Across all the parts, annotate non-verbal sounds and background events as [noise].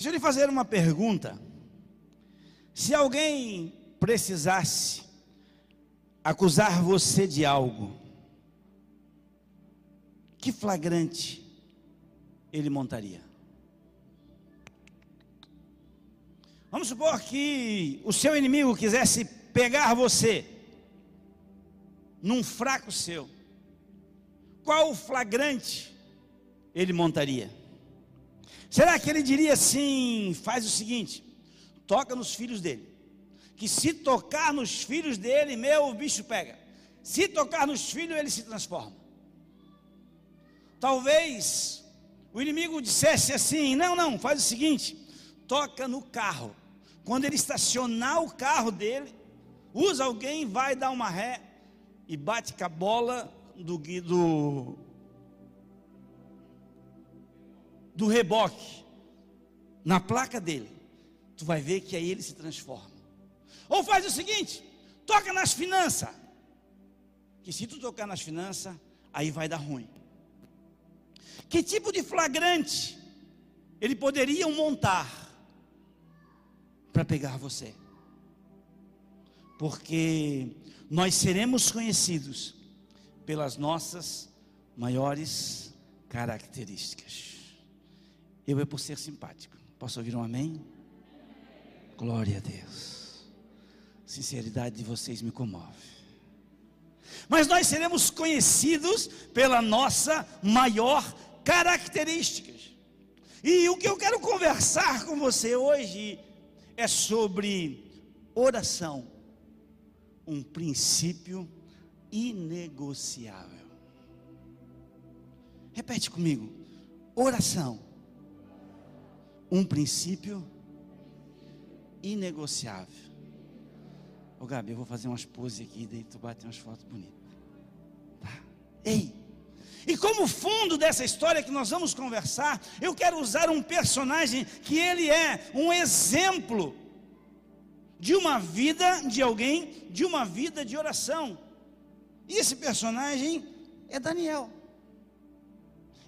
Deixa eu lhe fazer uma pergunta. Se alguém precisasse acusar você de algo, que flagrante ele montaria? Vamos supor que o seu inimigo quisesse pegar você num fraco seu. Qual flagrante ele montaria? Será que ele diria assim: faz o seguinte, toca nos filhos dele, que se tocar nos filhos dele, meu, o bicho pega. Se tocar nos filhos, ele se transforma. Talvez o inimigo dissesse assim: não, não, faz o seguinte, toca no carro. Quando ele estacionar o carro dele, usa alguém, vai dar uma ré e bate com a bola do, do, do reboque na placa dele. Tu vai ver que aí ele se transforma. Ou faz o seguinte: toca nas finanças. Que se tu tocar nas finanças, aí vai dar ruim. Que tipo de flagrante ele poderia montar para pegar você? Porque nós seremos conhecidos pelas nossas maiores características. Eu é por ser simpático. Posso ouvir um amém? Glória a Deus. Sinceridade de vocês me comove. Mas nós seremos conhecidos pela nossa maior características. E o que eu quero conversar com você hoje é sobre oração, um princípio inegociável. Repete comigo: oração, um princípio inegociável. Ô Gabi, eu vou fazer umas poses aqui, daí tu bate umas fotos bonitas. Tá? Ei! E como fundo dessa história que nós vamos conversar, eu quero usar um personagem que ele é um exemplo de uma vida de alguém, de uma vida de oração. E esse personagem é Daniel.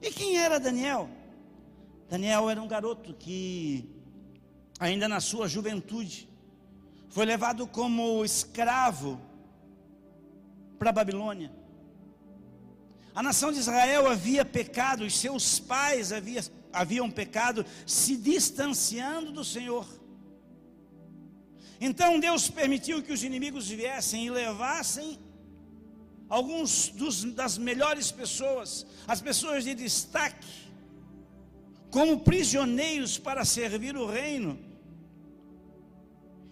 E quem era Daniel? Daniel era um garoto que, ainda na sua juventude, foi levado como escravo para a Babilônia. A nação de Israel havia pecado, os seus pais havia, haviam pecado, se distanciando do Senhor. Então Deus permitiu que os inimigos viessem e levassem alguns dos, das melhores pessoas, as pessoas de destaque, como prisioneiros para servir o reino.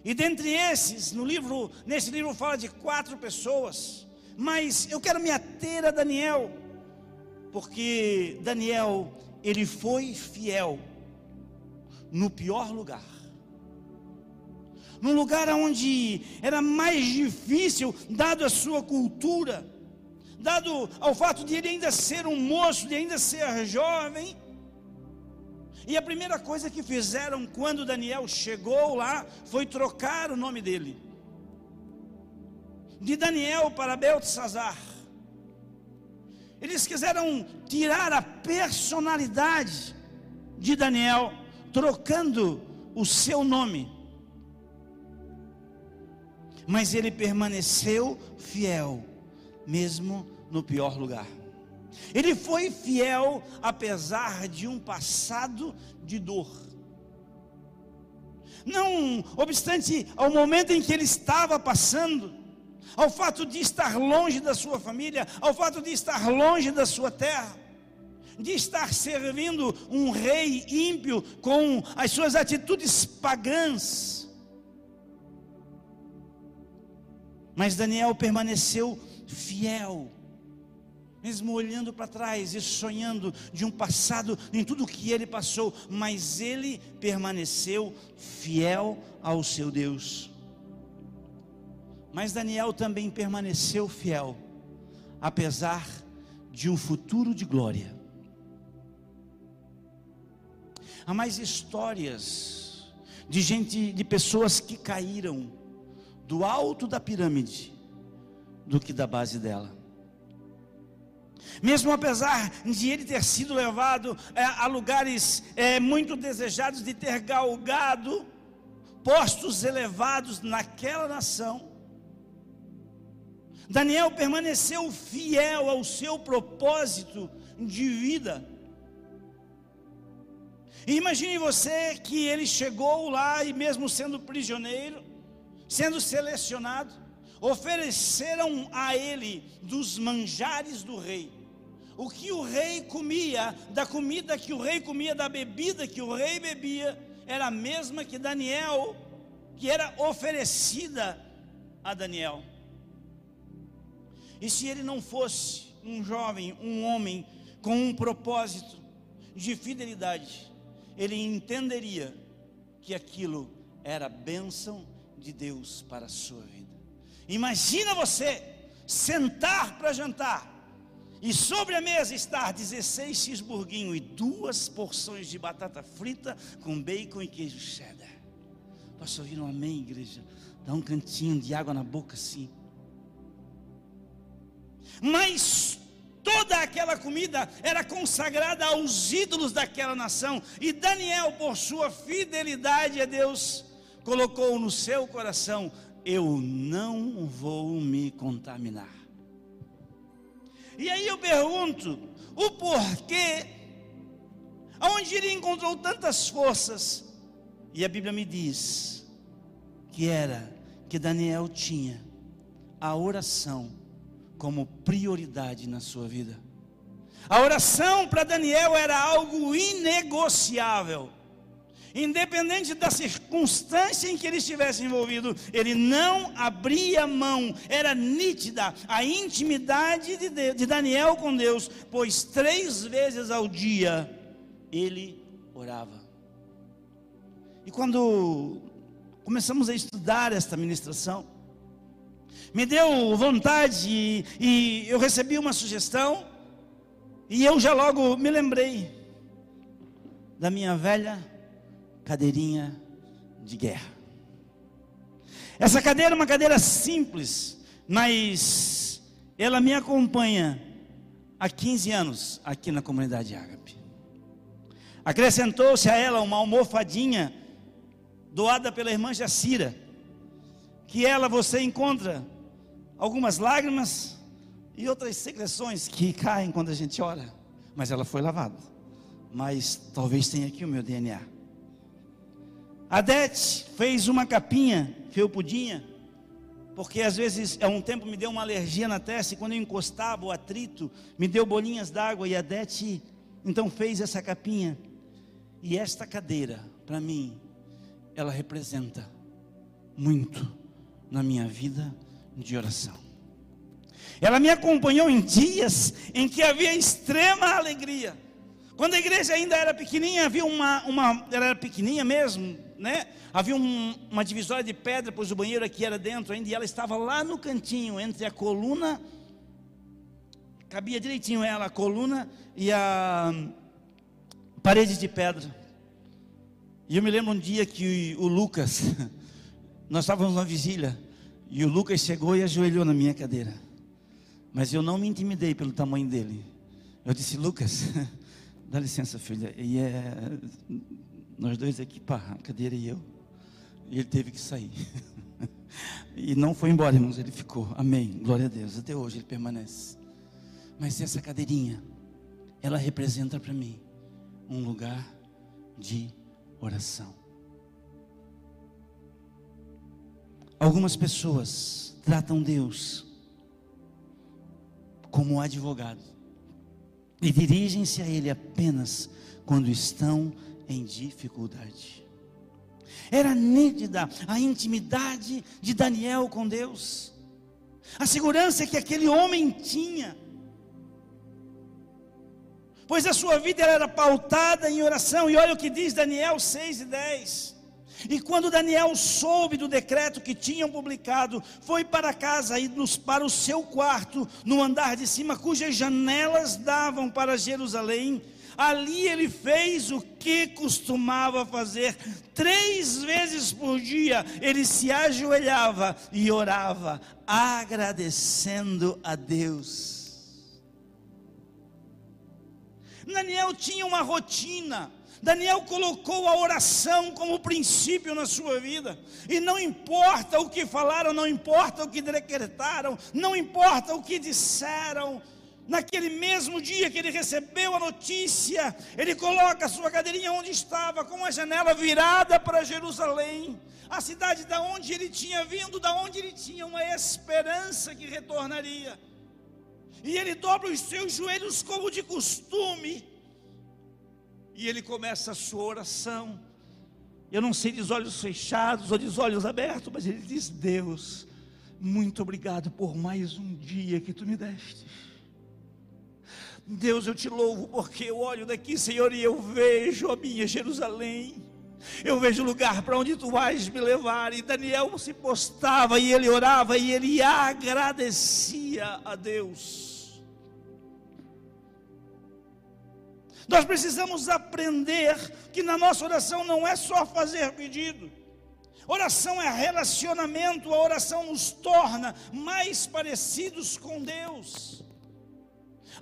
E dentre esses, no livro, nesse livro fala de quatro pessoas. Mas eu quero me ater a Daniel, porque Daniel, ele foi fiel no pior lugar. Num lugar onde era mais difícil, dado a sua cultura, dado ao fato de ele ainda ser um moço, de ainda ser jovem. E a primeira coisa que fizeram quando Daniel chegou lá foi trocar o nome dele de Daniel para Beltesazar. Eles quiseram tirar a personalidade de Daniel, trocando o seu nome. Mas ele permaneceu fiel, mesmo no pior lugar. Ele foi fiel apesar de um passado de dor. Não obstante ao momento em que ele estava passando, ao fato de estar longe da sua família, ao fato de estar longe da sua terra, de estar servindo um rei ímpio com as suas atitudes pagãs. Mas Daniel permaneceu fiel, mesmo olhando para trás e sonhando de um passado em tudo que ele passou, mas ele permaneceu fiel ao seu Deus. Mas Daniel também permaneceu fiel, apesar de um futuro de glória. Há mais histórias de gente, de pessoas que caíram do alto da pirâmide do que da base dela. Mesmo apesar de ele ter sido levado é, a lugares é, muito desejados, de ter galgado postos elevados naquela nação, Daniel permaneceu fiel ao seu propósito de vida. E imagine você que ele chegou lá e, mesmo sendo prisioneiro, sendo selecionado, ofereceram a ele dos manjares do rei. O que o rei comia, da comida que o rei comia, da bebida que o rei bebia, era a mesma que Daniel, que era oferecida a Daniel. E se ele não fosse um jovem, um homem com um propósito de fidelidade, ele entenderia que aquilo era bênção de Deus para a sua vida. Imagina você sentar para jantar e sobre a mesa estar 16 cheeseburguinho e duas porções de batata frita com bacon e queijo cheddar. Posso ouvir um amém, igreja? Dá um cantinho de água na boca assim. Mas toda aquela comida era consagrada aos ídolos daquela nação, e Daniel, por sua fidelidade a Deus, colocou no seu coração: Eu não vou me contaminar. E aí eu pergunto: o porquê? Aonde ele encontrou tantas forças? E a Bíblia me diz que era que Daniel tinha a oração como prioridade na sua vida. A oração para Daniel era algo inegociável. Independente da circunstância em que ele estivesse envolvido, ele não abria mão, era nítida a intimidade de, de Daniel com Deus, pois três vezes ao dia ele orava. E quando começamos a estudar esta ministração, me deu vontade e, e eu recebi uma sugestão e eu já logo me lembrei da minha velha cadeirinha de guerra. Essa cadeira é uma cadeira simples, mas ela me acompanha há 15 anos aqui na comunidade Ágape. Acrescentou-se a ela uma almofadinha doada pela irmã Jacira, que ela você encontra algumas lágrimas e outras secreções que caem quando a gente ora, mas ela foi lavada. Mas talvez tenha aqui o meu DNA. A Dete fez uma capinha felpudinha, porque às vezes há um tempo me deu uma alergia na testa e quando eu encostava o atrito, me deu bolinhas d'água e a Dete então fez essa capinha. E esta cadeira, para mim, ela representa muito na minha vida de oração. Ela me acompanhou em dias em que havia extrema alegria. Quando a igreja ainda era pequenininha, havia uma, uma ela era pequenininha mesmo, né? Havia um, uma divisória de pedra, pois o banheiro aqui era dentro ainda, e ela estava lá no cantinho, entre a coluna, cabia direitinho ela, a coluna e a parede de pedra. E eu me lembro um dia que o Lucas, [laughs] nós estávamos na vigília, e o Lucas chegou e ajoelhou na minha cadeira. Mas eu não me intimidei pelo tamanho dele. Eu disse, Lucas, [laughs] dá licença, filha. E é nós dois aqui, pá, a cadeira e eu. E ele teve que sair. [laughs] e não foi embora, irmãos, ele ficou. Amém. Glória a Deus. Até hoje ele permanece. Mas essa cadeirinha, ela representa para mim um lugar de oração. Algumas pessoas tratam Deus como advogado e dirigem-se a Ele apenas quando estão em dificuldade. Era nítida a intimidade de Daniel com Deus, a segurança que aquele homem tinha, pois a sua vida era pautada em oração, e olha o que diz Daniel 6 e 10. E quando Daniel soube do decreto que tinham publicado, foi para casa e nos, para o seu quarto, no andar de cima, cujas janelas davam para Jerusalém. Ali ele fez o que costumava fazer, três vezes por dia ele se ajoelhava e orava, agradecendo a Deus. Daniel tinha uma rotina. Daniel colocou a oração como princípio na sua vida, e não importa o que falaram, não importa o que decretaram, não importa o que disseram, naquele mesmo dia que ele recebeu a notícia, ele coloca a sua cadeirinha onde estava, com a janela virada para Jerusalém, a cidade da onde ele tinha vindo, da onde ele tinha uma esperança que retornaria. E ele dobra os seus joelhos como de costume, e ele começa a sua oração. Eu não sei de olhos fechados ou de olhos abertos, mas ele diz: Deus, muito obrigado por mais um dia que tu me deste. Deus, eu te louvo porque eu olho daqui, Senhor, e eu vejo a minha Jerusalém. Eu vejo o lugar para onde tu vais me levar. E Daniel se postava e ele orava e ele agradecia a Deus. Nós precisamos aprender que na nossa oração não é só fazer pedido. Oração é relacionamento, a oração nos torna mais parecidos com Deus.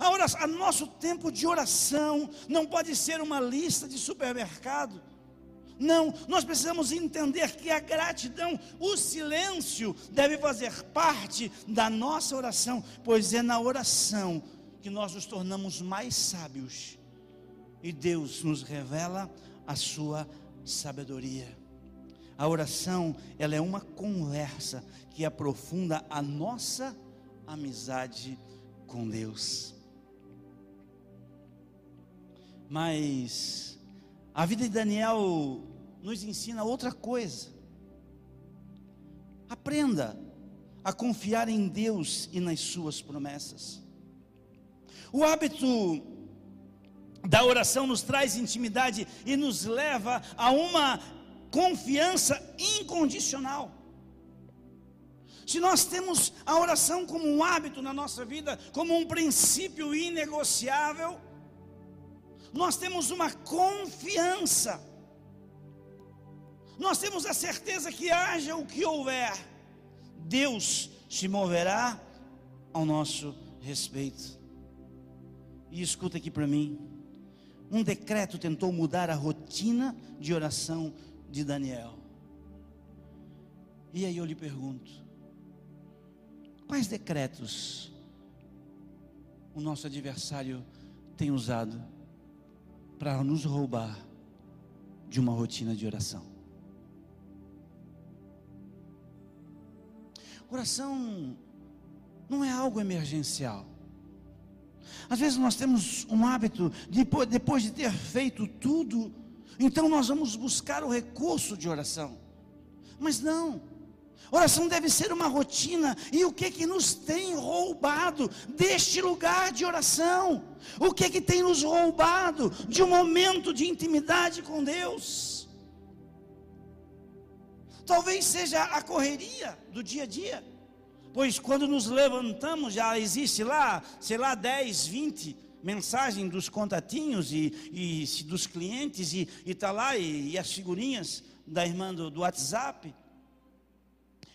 A, oração, a nosso tempo de oração não pode ser uma lista de supermercado. Não, nós precisamos entender que a gratidão, o silêncio, deve fazer parte da nossa oração, pois é na oração que nós nos tornamos mais sábios e Deus nos revela a sua sabedoria. A oração, ela é uma conversa que aprofunda a nossa amizade com Deus. Mas a vida de Daniel nos ensina outra coisa. Aprenda a confiar em Deus e nas suas promessas. O hábito da oração nos traz intimidade e nos leva a uma confiança incondicional. Se nós temos a oração como um hábito na nossa vida, como um princípio inegociável, nós temos uma confiança, nós temos a certeza que haja o que houver, Deus se moverá ao nosso respeito. E escuta aqui para mim, um decreto tentou mudar a rotina de oração de Daniel. E aí eu lhe pergunto: quais decretos o nosso adversário tem usado para nos roubar de uma rotina de oração? Oração não é algo emergencial. Às vezes nós temos um hábito de depois de ter feito tudo, então nós vamos buscar o recurso de oração. Mas não. Oração deve ser uma rotina. E o que que nos tem roubado deste lugar de oração? O que que tem nos roubado de um momento de intimidade com Deus? Talvez seja a correria do dia a dia. Pois quando nos levantamos, já existe lá, sei lá, 10, 20 mensagens dos contatinhos e, e dos clientes, e está lá, e, e, as figurinhas da irmã do, do WhatsApp.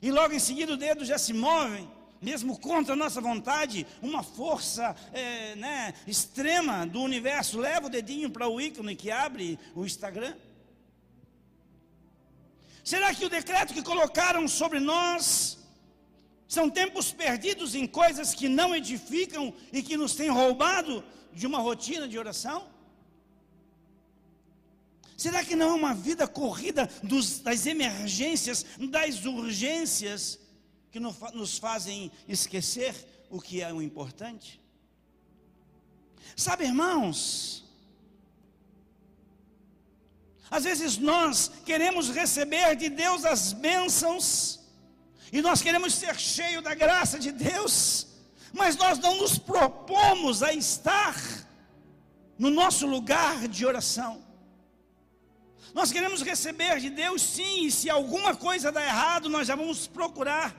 E logo em seguida o dedo já se move, mesmo contra a nossa vontade, uma força é, né, extrema do universo leva o dedinho para o ícone que abre o Instagram. Será que o decreto que colocaram sobre nós são tempos perdidos em coisas que não edificam e que nos têm roubado de uma rotina de oração? Será que não é uma vida corrida dos, das emergências, das urgências, que nos fazem esquecer o que é o importante? Sabe, irmãos, às vezes nós queremos receber de Deus as bênçãos, e nós queremos ser cheios da graça de Deus, mas nós não nos propomos a estar no nosso lugar de oração. Nós queremos receber de Deus sim, e se alguma coisa dá errado, nós já vamos procurar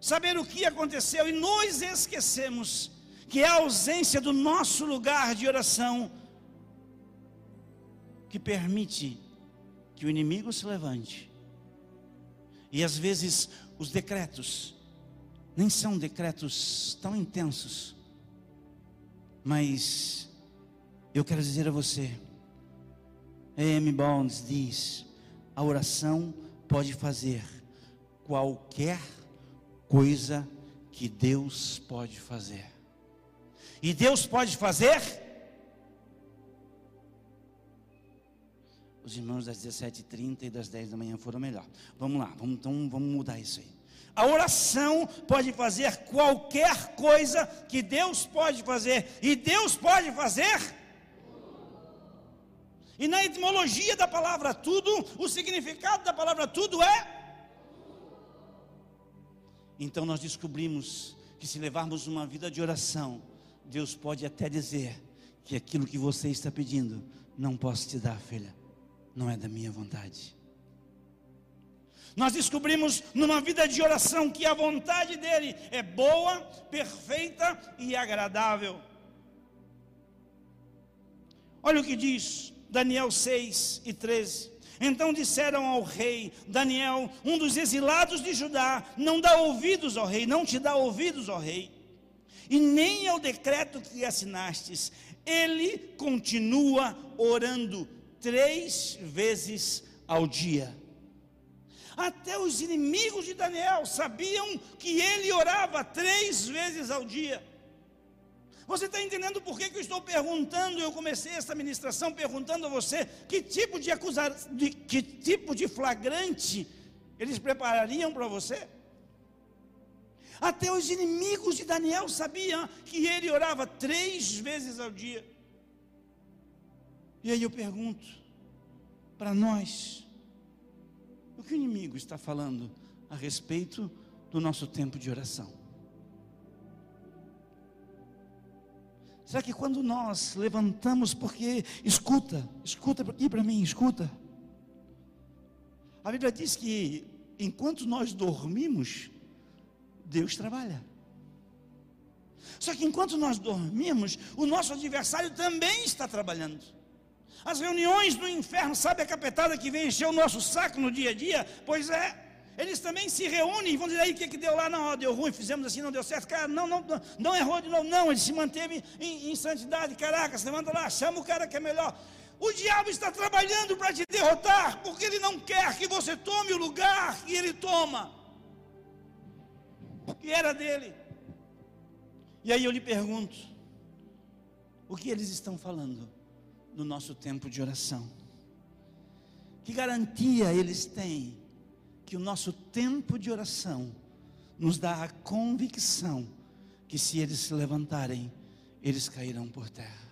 saber o que aconteceu. E nos esquecemos que é a ausência do nosso lugar de oração que permite que o inimigo se levante. E às vezes os decretos nem são decretos tão intensos, mas eu quero dizer a você, A.M. Bonds diz: a oração pode fazer qualquer coisa que Deus pode fazer. E Deus pode fazer. Os irmãos das 17h30 e das 10 da manhã foram melhor. Vamos lá, vamos, então vamos mudar isso aí. A oração pode fazer qualquer coisa que Deus pode fazer. E Deus pode fazer e na etimologia da palavra tudo, o significado da palavra tudo é. Então nós descobrimos que se levarmos uma vida de oração, Deus pode até dizer que aquilo que você está pedindo, não posso te dar, filha, não é da minha vontade. Nós descobrimos numa vida de oração que a vontade dele é boa, perfeita e agradável. Olha o que diz Daniel 6 e 13. Então disseram ao rei Daniel, um dos exilados de Judá: Não dá ouvidos ao rei, não te dá ouvidos ao rei, e nem ao decreto que assinastes. Ele continua orando três vezes ao dia. Até os inimigos de Daniel sabiam que ele orava três vezes ao dia. Você está entendendo por que, que eu estou perguntando? Eu comecei essa ministração perguntando a você que tipo de acusação, de, que tipo de flagrante eles preparariam para você? Até os inimigos de Daniel sabiam que ele orava três vezes ao dia. E aí eu pergunto para nós: o que o inimigo está falando a respeito do nosso tempo de oração? Será que quando nós levantamos, porque escuta, escuta aqui para mim, escuta. A Bíblia diz que enquanto nós dormimos, Deus trabalha. Só que enquanto nós dormimos, o nosso adversário também está trabalhando. As reuniões do inferno, sabe a capetada que vem encher o nosso saco no dia a dia? Pois é, eles também se reúnem e vão dizer aí o que, que deu lá, não, deu ruim, fizemos assim, não deu certo, cara, não, não, não, não errou de novo, não, ele se manteve em, em santidade, caraca, você levanta lá, chama o cara que é melhor. O diabo está trabalhando para te derrotar, porque ele não quer que você tome o lugar que ele toma, que era dele. E aí eu lhe pergunto, o que eles estão falando no nosso tempo de oração? Que garantia eles têm que o nosso tempo de oração nos dá a convicção que se eles se levantarem, eles cairão por terra.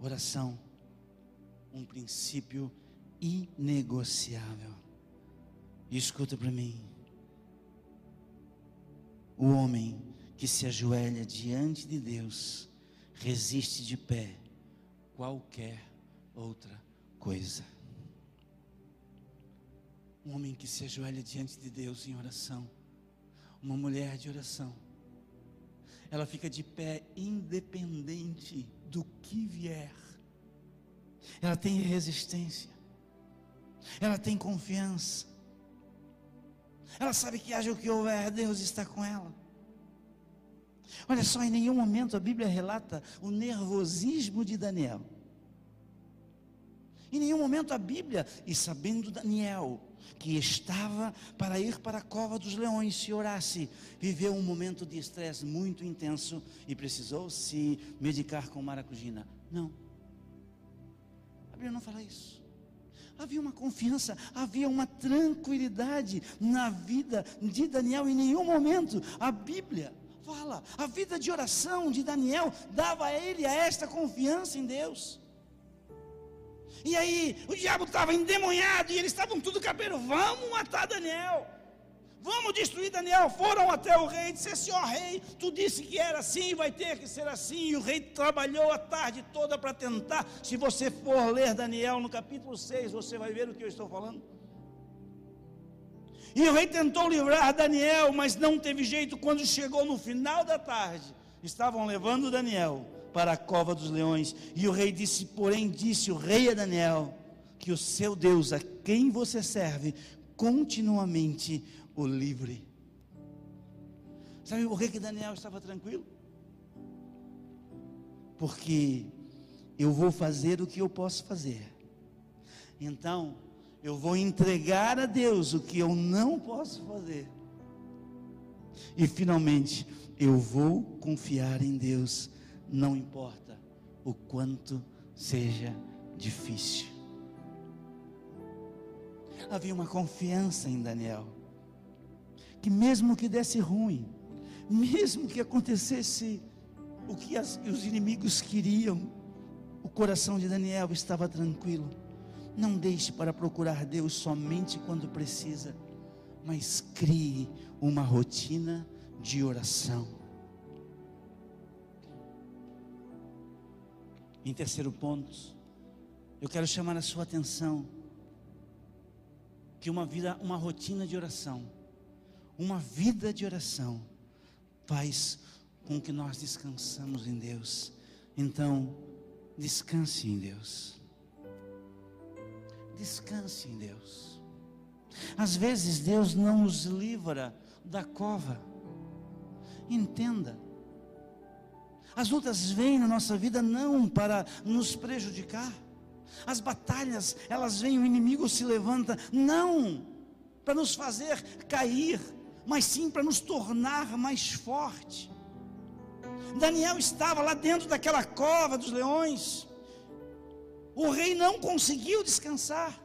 Oração, um princípio inegociável. E escuta para mim. O homem que se ajoelha diante de Deus resiste de pé qualquer outra coisa. Um homem que se ajoelha diante de Deus em oração. Uma mulher de oração. Ela fica de pé independente do que vier. Ela tem resistência. Ela tem confiança. Ela sabe que haja o que houver, Deus está com ela. Olha só, em nenhum momento a Bíblia relata o nervosismo de Daniel. Em nenhum momento a Bíblia, e sabendo Daniel que estava para ir para a cova dos leões se orasse, viveu um momento de estresse muito intenso e precisou se medicar com maracujina. Não. A Bíblia não fala isso. Havia uma confiança, havia uma tranquilidade na vida de Daniel em nenhum momento. A Bíblia fala, a vida de oração de Daniel dava a ele a esta confiança em Deus. E aí, o diabo estava endemoniado e eles estavam tudo cabeiro. Vamos matar Daniel. Vamos destruir Daniel. Foram até o rei e disseram: Senhor rei, tu disse que era assim, vai ter que ser assim. E o rei trabalhou a tarde toda para tentar. Se você for ler Daniel no capítulo 6, você vai ver o que eu estou falando. E o rei tentou livrar Daniel, mas não teve jeito. Quando chegou no final da tarde, estavam levando Daniel para a cova dos leões. E o rei disse, porém, disse o rei a Daniel, que o seu Deus, a quem você serve, continuamente o livre. Sabe por que, Daniel estava tranquilo? Porque eu vou fazer o que eu posso fazer. Então, eu vou entregar a Deus o que eu não posso fazer. E finalmente, eu vou confiar em Deus, não importa o quanto seja difícil. Havia uma confiança em Daniel, que mesmo que desse ruim, mesmo que acontecesse o que as, os inimigos queriam, o coração de Daniel estava tranquilo. Não deixe para procurar Deus somente quando precisa, mas crie uma rotina de oração. Em terceiro ponto, eu quero chamar a sua atenção que uma vida, uma rotina de oração, uma vida de oração faz com que nós descansamos em Deus. Então, descanse em Deus. Descanse em Deus. Às vezes Deus não nos livra da cova. Entenda. As lutas vêm na nossa vida não para nos prejudicar. As batalhas, elas vêm, o inimigo se levanta, não para nos fazer cair, mas sim para nos tornar mais forte. Daniel estava lá dentro daquela cova dos leões. O rei não conseguiu descansar.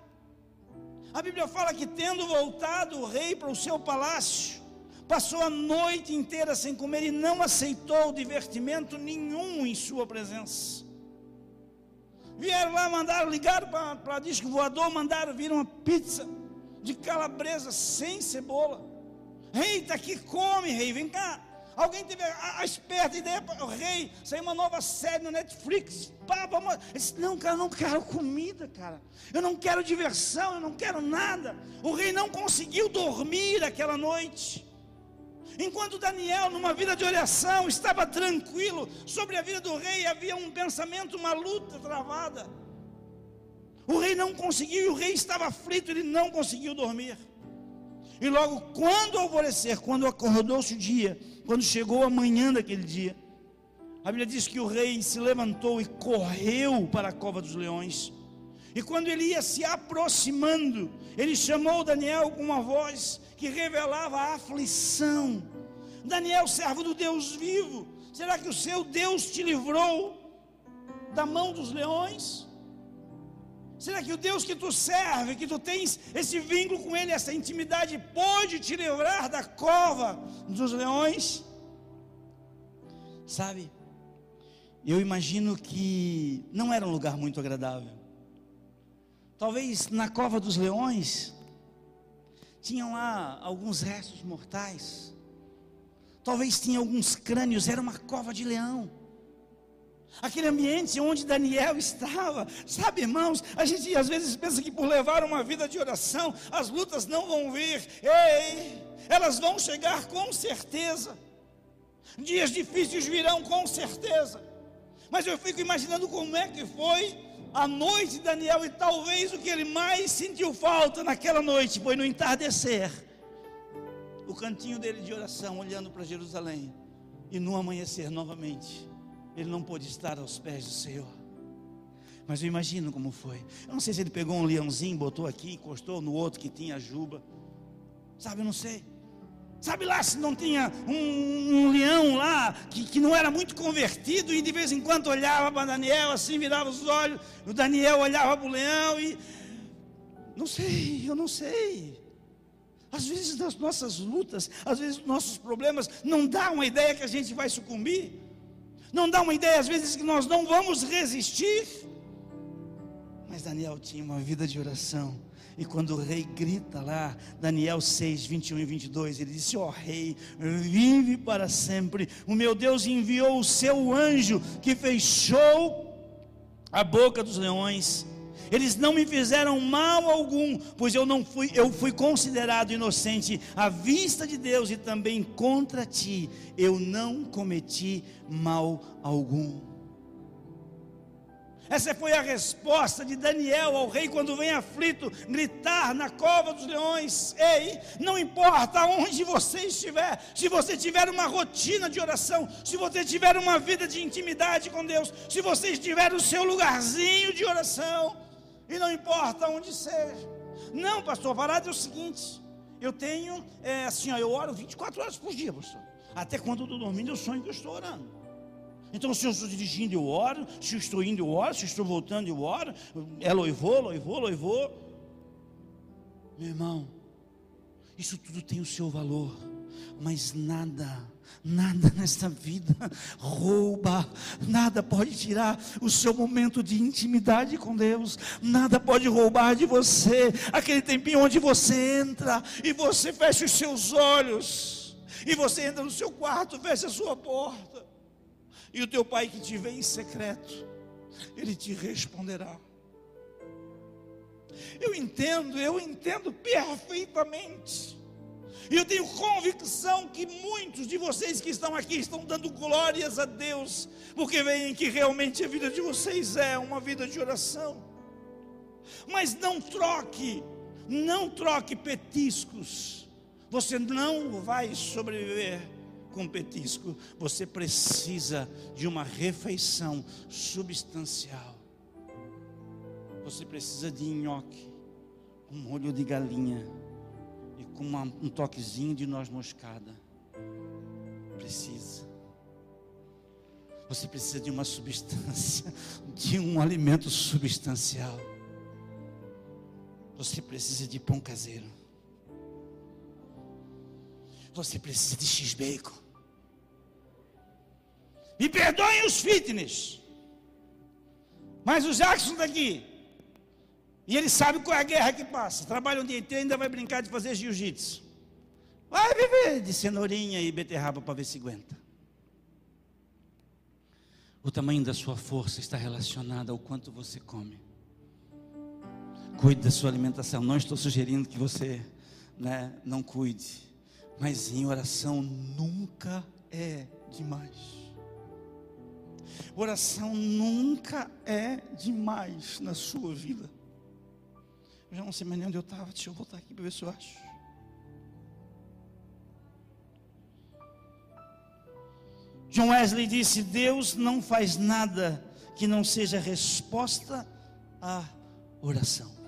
A Bíblia fala que, tendo voltado o rei para o seu palácio, passou a noite inteira sem comer e não aceitou divertimento nenhum em sua presença. Vieram lá, mandaram, ligaram para disco voador, mandaram vir uma pizza de calabresa sem cebola. Rei, está aqui, come, rei, vem cá. Alguém teve a, a esperta ideia, o rei, saiu uma nova série no Netflix. Pá, vamos. Disse, não, cara, eu não quero comida, cara. Eu não quero diversão, eu não quero nada. O rei não conseguiu dormir aquela noite. Enquanto Daniel, numa vida de oração, estava tranquilo sobre a vida do rei, havia um pensamento, uma luta travada. O rei não conseguiu, e o rei estava aflito, ele não conseguiu dormir. E logo quando alvorecer, quando acordou-se o dia, quando chegou a manhã daquele dia, a Bíblia diz que o rei se levantou e correu para a cova dos leões. E quando ele ia se aproximando, ele chamou Daniel com uma voz que revelava a aflição. Daniel, servo do Deus vivo, será que o seu Deus te livrou da mão dos leões? Será que o Deus que tu serve, que tu tens esse vínculo com Ele, essa intimidade, pode te livrar da cova dos leões? Sabe, eu imagino que não era um lugar muito agradável. Talvez na cova dos leões tinham lá alguns restos mortais. Talvez tinha alguns crânios, era uma cova de leão aquele ambiente onde Daniel estava. Sabe, irmãos, a gente às vezes pensa que por levar uma vida de oração, as lutas não vão vir. Ei, elas vão chegar com certeza. Dias difíceis virão com certeza. Mas eu fico imaginando como é que foi a noite de Daniel e talvez o que ele mais sentiu falta naquela noite foi no entardecer. O cantinho dele de oração, olhando para Jerusalém, e no amanhecer novamente ele não pôde estar aos pés do Senhor. Mas eu imagino como foi. Eu não sei se ele pegou um leãozinho, botou aqui, encostou no outro que tinha juba. Sabe, eu não sei. Sabe lá se não tinha um, um leão lá que, que não era muito convertido e de vez em quando olhava para Daniel assim, virava os olhos. O Daniel olhava para o leão e. Não sei, eu não sei. Às vezes nas nossas lutas, às vezes nossos problemas, não dá uma ideia que a gente vai sucumbir. Não dá uma ideia às vezes que nós não vamos resistir. Mas Daniel tinha uma vida de oração. E quando o rei grita lá, Daniel 6, 21 e 22, ele disse: Ó oh, rei, vive para sempre. O meu Deus enviou o seu anjo que fechou a boca dos leões eles não me fizeram mal algum, pois eu não fui, eu fui considerado inocente à vista de Deus e também contra ti eu não cometi mal algum. Essa foi a resposta de Daniel ao rei quando vem aflito gritar na cova dos leões: Ei, não importa onde você estiver, se você tiver uma rotina de oração, se você tiver uma vida de intimidade com Deus, se você estiver no seu lugarzinho de oração, e não importa onde seja. Não, pastor, a parada é o seguinte: eu tenho, é, assim, ó, eu oro 24 horas por dia, pastor. Até quando eu estou dormindo, eu sonho que eu estou orando. Então, se eu estou dirigindo, eu oro. Se eu estou indo, eu oro. Se eu estou voltando, eu oro. É loivor, loivor, loivor. Meu irmão, isso tudo tem o seu valor. Mas nada, nada nesta vida rouba, nada pode tirar o seu momento de intimidade com Deus, nada pode roubar de você aquele tempinho onde você entra e você fecha os seus olhos, e você entra no seu quarto, fecha a sua porta, e o teu pai que te vê em secreto, ele te responderá. Eu entendo, eu entendo perfeitamente. E eu tenho convicção que muitos de vocês que estão aqui estão dando glórias a Deus, porque veem que realmente a vida de vocês é uma vida de oração. Mas não troque, não troque petiscos. Você não vai sobreviver com petisco, você precisa de uma refeição substancial. Você precisa de nhoque, com molho de galinha e com uma, um toquezinho de noz moscada. Precisa. Você precisa de uma substância, [laughs] de um alimento substancial. Você precisa de pão caseiro. Você precisa de x-bacon. Me perdoem os fitness. Mas o Jackson está aqui. E ele sabe qual é a guerra que passa. Trabalha um dia inteiro e ainda vai brincar de fazer jiu-jitsu. Vai viver de cenourinha e beterraba para ver se aguenta. O tamanho da sua força está relacionado ao quanto você come. Cuide da sua alimentação. Não estou sugerindo que você né, não cuide. Mas em oração nunca é demais. Oração nunca é demais na sua vida. Eu já não sei mais nem onde eu estava. Deixa eu voltar aqui para ver se eu acho. John Wesley disse: Deus não faz nada que não seja resposta à oração.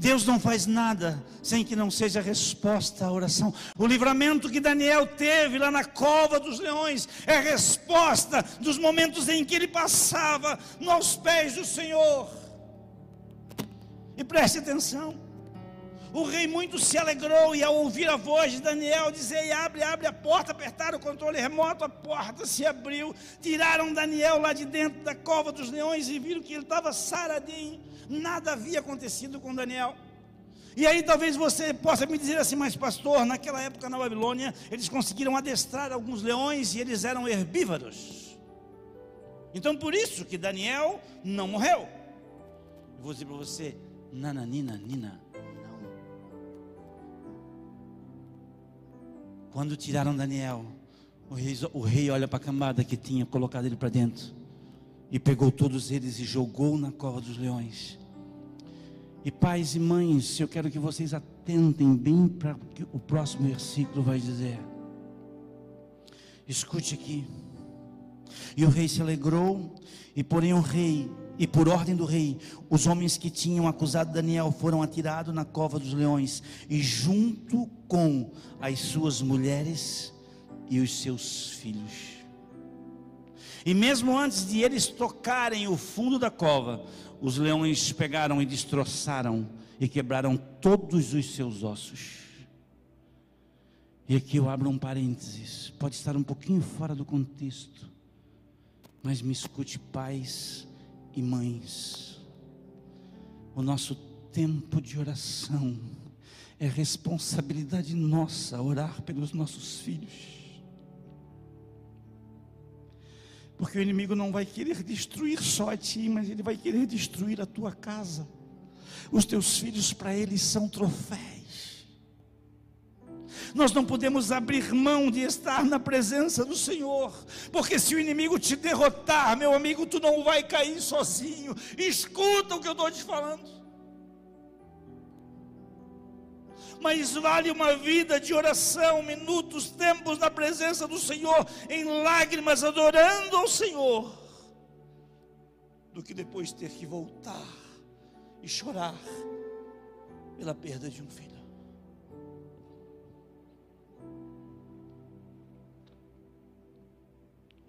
Deus não faz nada sem que não seja resposta à oração. O livramento que Daniel teve lá na cova dos leões é resposta dos momentos em que ele passava nos pés do Senhor. E preste atenção. O rei muito se alegrou e ao ouvir a voz de Daniel dizer: abre, abre a porta, apertaram o controle remoto, a porta se abriu, tiraram Daniel lá de dentro da cova dos leões e viram que ele estava saradinho nada havia acontecido com Daniel. E aí talvez você possa me dizer assim, mas pastor, naquela época na Babilônia, eles conseguiram adestrar alguns leões e eles eram herbívoros. Então por isso que Daniel não morreu. Eu vou dizer para você, nananina, nina, não. Quando tiraram Daniel, o rei, o rei olha para a cambada que tinha colocado ele para dentro e pegou todos eles e jogou na cova dos leões. E pais e mães, eu quero que vocês atentem bem para o que o próximo versículo vai dizer. Escute aqui. E o rei se alegrou, e porém o rei, e por ordem do rei, os homens que tinham acusado Daniel foram atirados na cova dos leões, e junto com as suas mulheres e os seus filhos. E mesmo antes de eles tocarem o fundo da cova, os leões pegaram e destroçaram e quebraram todos os seus ossos. E aqui eu abro um parênteses, pode estar um pouquinho fora do contexto, mas me escute, pais e mães. O nosso tempo de oração é responsabilidade nossa orar pelos nossos filhos. Porque o inimigo não vai querer destruir só a ti, mas ele vai querer destruir a tua casa. Os teus filhos para ele são troféus. Nós não podemos abrir mão de estar na presença do Senhor, porque se o inimigo te derrotar, meu amigo, tu não vai cair sozinho. Escuta o que eu estou te falando. mas vale uma vida de oração, minutos, tempos na presença do Senhor, em lágrimas, adorando ao Senhor, do que depois ter que voltar e chorar pela perda de um filho.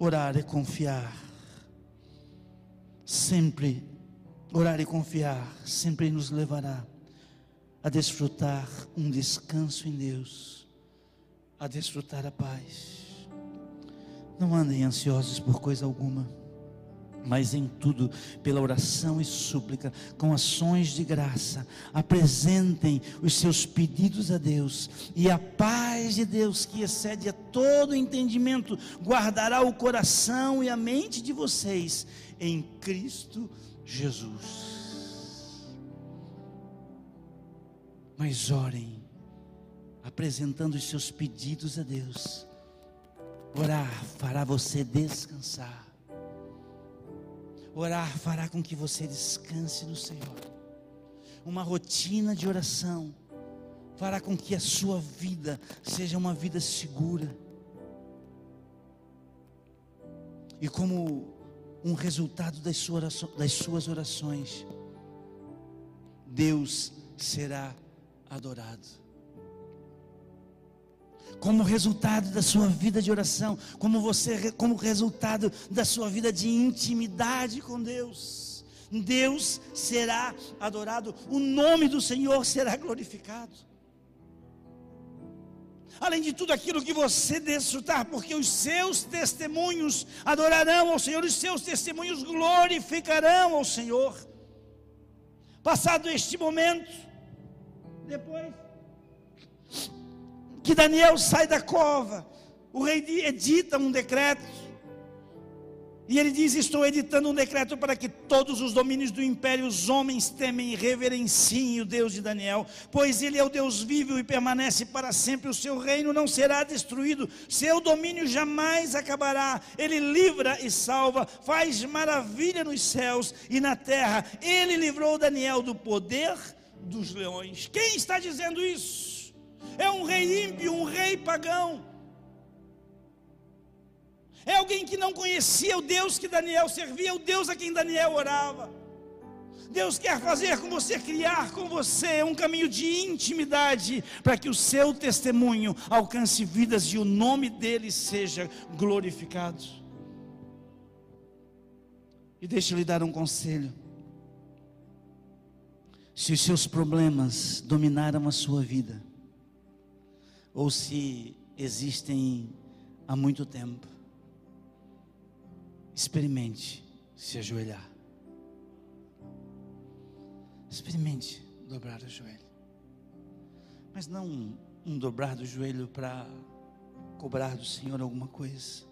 Orar é confiar, sempre, orar e confiar, sempre nos levará a desfrutar um descanso em Deus, a desfrutar a paz. Não andem ansiosos por coisa alguma, mas em tudo, pela oração e súplica, com ações de graça, apresentem os seus pedidos a Deus, e a paz de Deus, que excede a todo entendimento, guardará o coração e a mente de vocês em Cristo Jesus. mas orem, apresentando os seus pedidos a Deus. Orar fará você descansar. Orar fará com que você descanse no Senhor. Uma rotina de oração fará com que a sua vida seja uma vida segura. E como um resultado das suas orações, Deus será adorado. Como resultado da sua vida de oração, como você, como resultado da sua vida de intimidade com Deus, Deus será adorado, o nome do Senhor será glorificado. Além de tudo aquilo que você desfrutar, porque os seus testemunhos adorarão ao Senhor, os seus testemunhos glorificarão ao Senhor. Passado este momento, depois que Daniel sai da cova, o rei edita um decreto. E ele diz: Estou editando um decreto para que todos os domínios do império, os homens temem e reverenciem o Deus de Daniel, pois ele é o Deus vivo e permanece para sempre. O seu reino não será destruído, seu domínio jamais acabará. Ele livra e salva, faz maravilha nos céus e na terra. Ele livrou Daniel do poder dos leões. Quem está dizendo isso? É um rei ímpio, um rei pagão. É alguém que não conhecia o Deus que Daniel servia, o Deus a quem Daniel orava. Deus quer fazer com você, criar com você um caminho de intimidade, para que o seu testemunho alcance vidas e o nome dele seja glorificado. E deixa eu lhe dar um conselho. Se os seus problemas dominaram a sua vida, ou se existem há muito tempo, experimente se ajoelhar. Experimente dobrar o joelho. Mas não um, dobrar do joelho para cobrar do Senhor alguma coisa.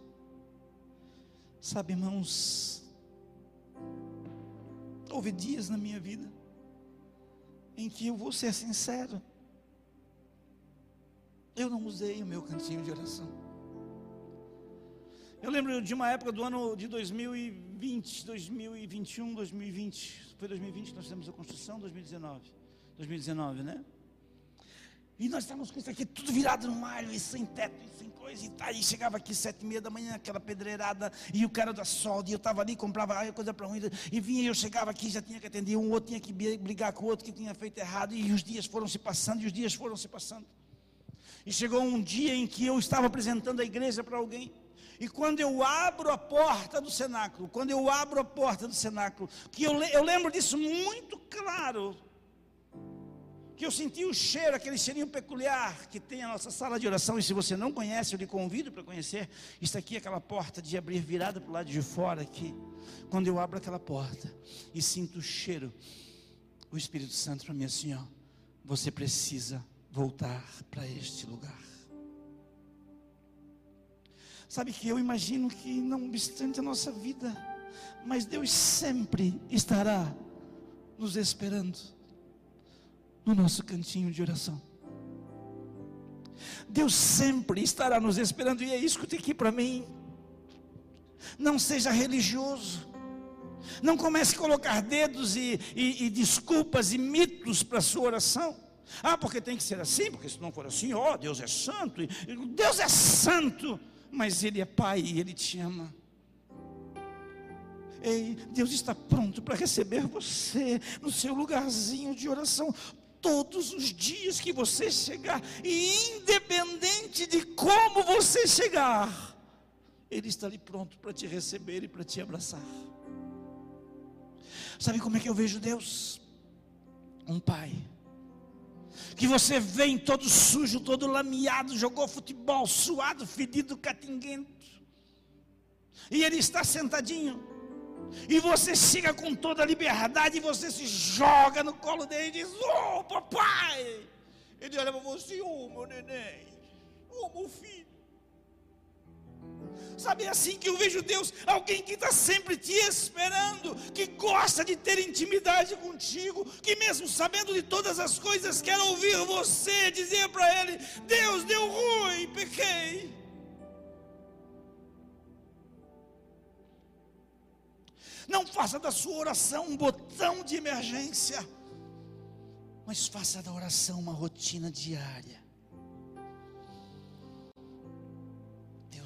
Sabe, irmãos, houve dias na minha vida em que eu vou ser sincero, eu não usei o meu cantinho de oração. Eu lembro de uma época do ano de 2020, 2021, 2020. Foi 2020 que nós fizemos a construção, 2019. 2019, né? E nós estávamos com isso aqui tudo virado no alho, e sem teto, e sem coisa, e tá, e chegava aqui sete e meia da manhã, aquela pedreirada, e o cara da solda, e eu estava ali, comprava coisa para ruim, e vinha, eu chegava aqui, já tinha que atender um, outro tinha que brigar com o outro que tinha feito errado, e os dias foram se passando, e os dias foram se passando. E chegou um dia em que eu estava apresentando a igreja para alguém, e quando eu abro a porta do cenáculo, quando eu abro a porta do cenáculo, que eu, eu lembro disso muito claro, que eu senti o cheiro, aquele cheirinho peculiar que tem a nossa sala de oração. E se você não conhece, eu lhe convido para conhecer. Isso aqui é aquela porta de abrir virada para o lado de fora aqui. Quando eu abro aquela porta e sinto o cheiro, o Espírito Santo para mim assim, ó, você precisa voltar para este lugar. Sabe que eu imagino que não obstante a nossa vida, mas Deus sempre estará nos esperando no nosso cantinho de oração. Deus sempre estará nos esperando, e é isso que tem aqui para mim. Não seja religioso. Não comece a colocar dedos e, e, e desculpas e mitos para a sua oração. Ah, porque tem que ser assim, porque se não for assim, ó, oh, Deus é santo. Deus é santo, mas Ele é Pai e Ele te ama. Ei, Deus está pronto para receber você no seu lugarzinho de oração todos os dias que você chegar, e independente de como você chegar, Ele está ali pronto para te receber e para te abraçar. Sabe como é que eu vejo Deus? Um pai. Que você vem todo sujo, todo lameado, jogou futebol, suado, fedido, catinguento. E ele está sentadinho e você chega com toda a liberdade e você se joga no colo dele e diz: oh, papai! Ele olha para você: oh, meu neném, oh, meu filho. Sabe, é assim que eu vejo Deus, alguém que está sempre te esperando, que gosta de ter intimidade contigo, que mesmo sabendo de todas as coisas, quer ouvir você dizer para Ele: Deus deu ruim, pequei. Não faça da sua oração um botão de emergência, mas faça da oração uma rotina diária.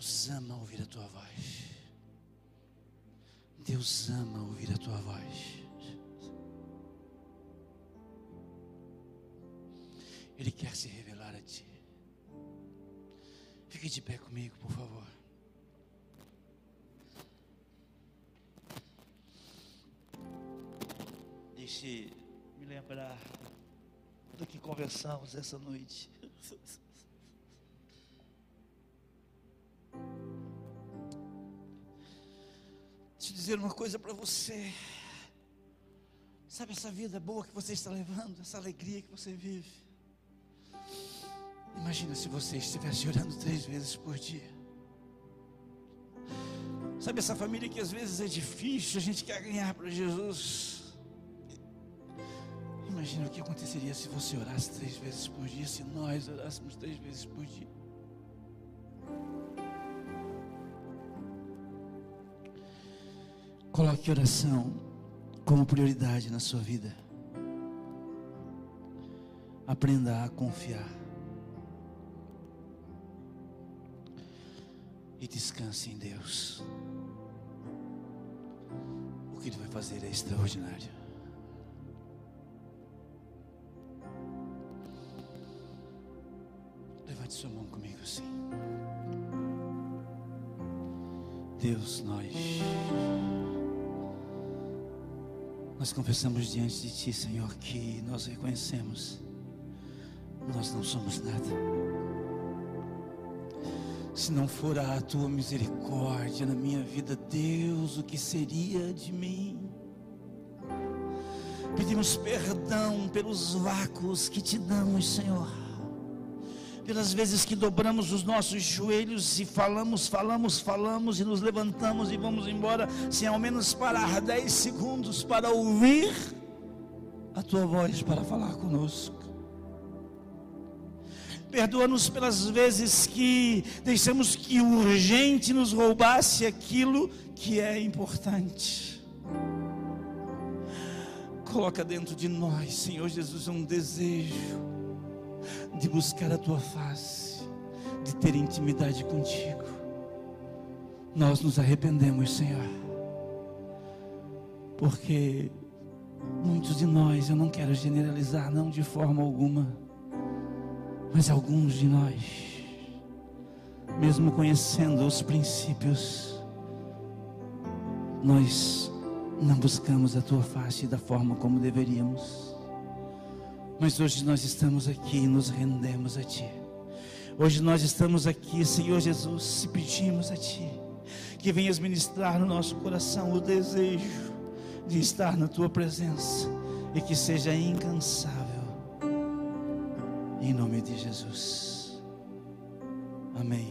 Deus ama ouvir a tua voz. Deus ama ouvir a tua voz. Ele quer se revelar a ti. Fique de pé comigo, por favor. Deixe me lembrar do que conversamos essa noite. [laughs] Eu dizer uma coisa para você. Sabe essa vida boa que você está levando, essa alegria que você vive? Imagina se você estivesse orando três vezes por dia. Sabe essa família que às vezes é difícil, a gente quer ganhar para Jesus. Imagina o que aconteceria se você orasse três vezes por dia, se nós orássemos três vezes por dia. Coloque oração como prioridade na sua vida. Aprenda a confiar. E descanse em Deus. O que Ele vai fazer é extraordinário. sua mão comigo assim. Deus, nós nós confessamos diante de Ti, Senhor, que nós reconhecemos nós não somos nada. Se não for a tua misericórdia na minha vida, Deus, o que seria de mim? Pedimos perdão pelos vácuos que te damos, Senhor pelas vezes que dobramos os nossos joelhos e falamos, falamos, falamos e nos levantamos e vamos embora, sem ao menos parar dez segundos para ouvir a tua voz para falar conosco. Perdoa-nos pelas vezes que deixamos que o urgente nos roubasse aquilo que é importante. Coloca dentro de nós, Senhor Jesus, um desejo de buscar a tua face, de ter intimidade contigo. Nós nos arrependemos, Senhor, porque muitos de nós, eu não quero generalizar, não de forma alguma, mas alguns de nós, mesmo conhecendo os princípios, nós não buscamos a tua face da forma como deveríamos. Mas hoje nós estamos aqui e nos rendemos a Ti. Hoje nós estamos aqui, Senhor Jesus, e pedimos a Ti que venhas ministrar no nosso coração o desejo de estar na Tua presença e que seja incansável. Em nome de Jesus. Amém.